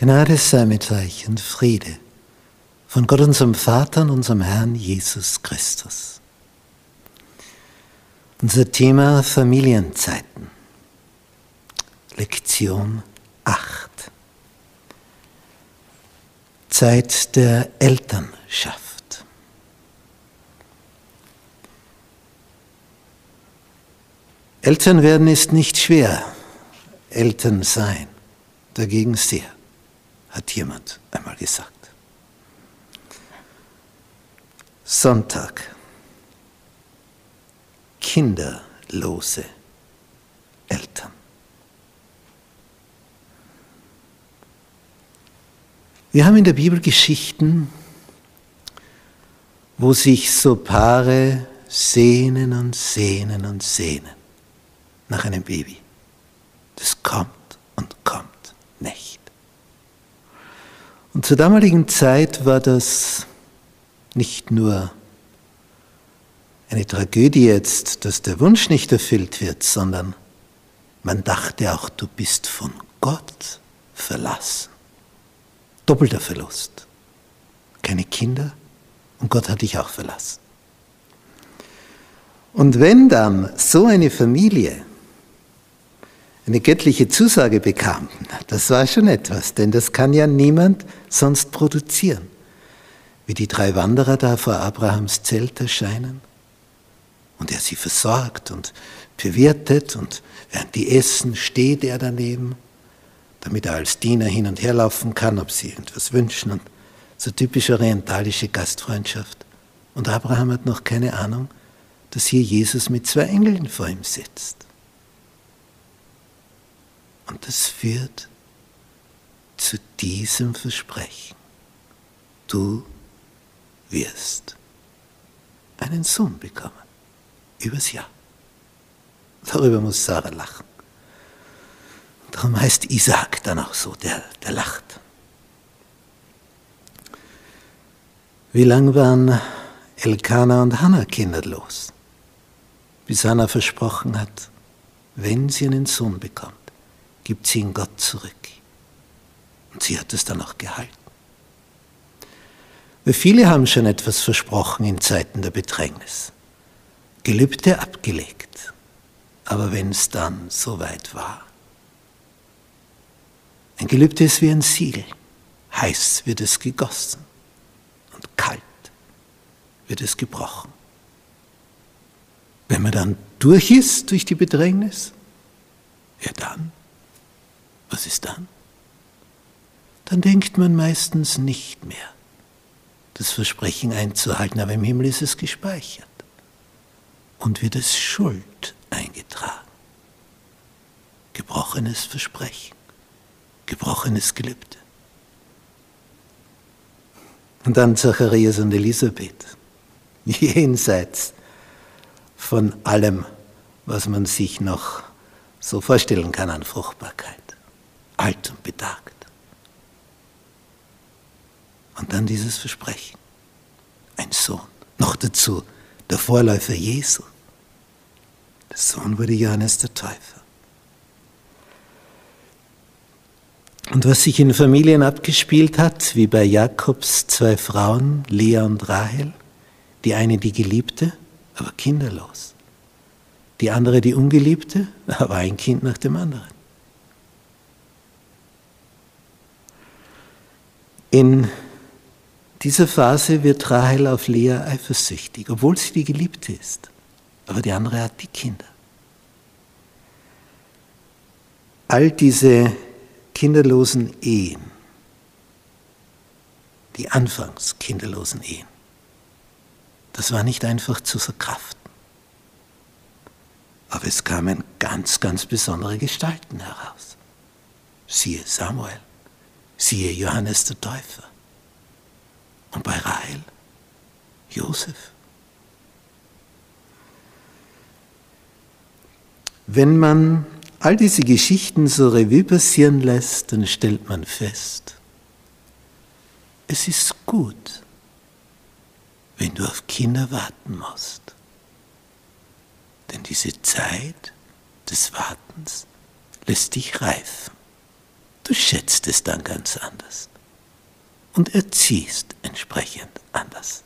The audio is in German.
Gnade sei mit euch und Friede von Gott unserem Vater und unserem Herrn Jesus Christus. Unser Thema Familienzeiten. Lektion 8. Zeit der Elternschaft. Eltern werden ist nicht schwer, Eltern sein dagegen sehr hat jemand einmal gesagt. Sonntag. Kinderlose Eltern. Wir haben in der Bibel Geschichten, wo sich so Paare sehnen und sehnen und sehnen nach einem Baby. Das kommt und kommt nicht. Und zur damaligen Zeit war das nicht nur eine Tragödie jetzt, dass der Wunsch nicht erfüllt wird, sondern man dachte auch, du bist von Gott verlassen. Doppelter Verlust. Keine Kinder und Gott hat dich auch verlassen. Und wenn dann so eine Familie eine göttliche Zusage bekam, das war schon etwas, denn das kann ja niemand sonst produzieren. Wie die drei Wanderer da vor Abrahams Zelt erscheinen und er sie versorgt und bewirtet und während die essen, steht er daneben, damit er als Diener hin und her laufen kann, ob sie irgendwas wünschen und so typisch orientalische Gastfreundschaft. Und Abraham hat noch keine Ahnung, dass hier Jesus mit zwei Engeln vor ihm sitzt. Und das führt zu diesem Versprechen. Du wirst einen Sohn bekommen. Übers Jahr. Darüber muss Sarah lachen. Darum heißt Isaac dann auch so, der, der lacht. Wie lang waren Elkanah und Hannah kinderlos? Bis Hannah versprochen hat, wenn sie einen Sohn bekommt, gibt sie ihn Gott zurück. Und sie hat es dann auch gehalten. Weil viele haben schon etwas versprochen in Zeiten der Bedrängnis. Gelübde abgelegt. Aber wenn es dann soweit war. Ein Gelübde ist wie ein Siegel. Heiß wird es gegossen und kalt wird es gebrochen. Wenn man dann durch ist durch die Bedrängnis, ja dann was ist dann? Dann denkt man meistens nicht mehr, das Versprechen einzuhalten, aber im Himmel ist es gespeichert und wird es Schuld eingetragen. Gebrochenes Versprechen, gebrochenes Gelübde. Und dann Zacharias und Elisabeth, jenseits von allem, was man sich noch so vorstellen kann an Fruchtbarkeit alt und betagt. Und dann dieses Versprechen. Ein Sohn. Noch dazu der Vorläufer Jesu. Der Sohn wurde Johannes der Täufer. Und was sich in Familien abgespielt hat, wie bei Jakobs zwei Frauen, Lea und Rahel, die eine die Geliebte, aber kinderlos. Die andere die Ungeliebte, aber ein Kind nach dem anderen. In dieser Phase wird Rahel auf Lea eifersüchtig, obwohl sie die Geliebte ist. Aber die andere hat die Kinder. All diese kinderlosen Ehen, die anfangs kinderlosen Ehen, das war nicht einfach zu verkraften. Aber es kamen ganz, ganz besondere Gestalten heraus. Siehe Samuel. Siehe Johannes der Täufer. Und bei Rahel Josef. Wenn man all diese Geschichten so Revue passieren lässt, dann stellt man fest, es ist gut, wenn du auf Kinder warten musst. Denn diese Zeit des Wartens lässt dich reifen Du schätzt es dann ganz anders und erziehst entsprechend anders.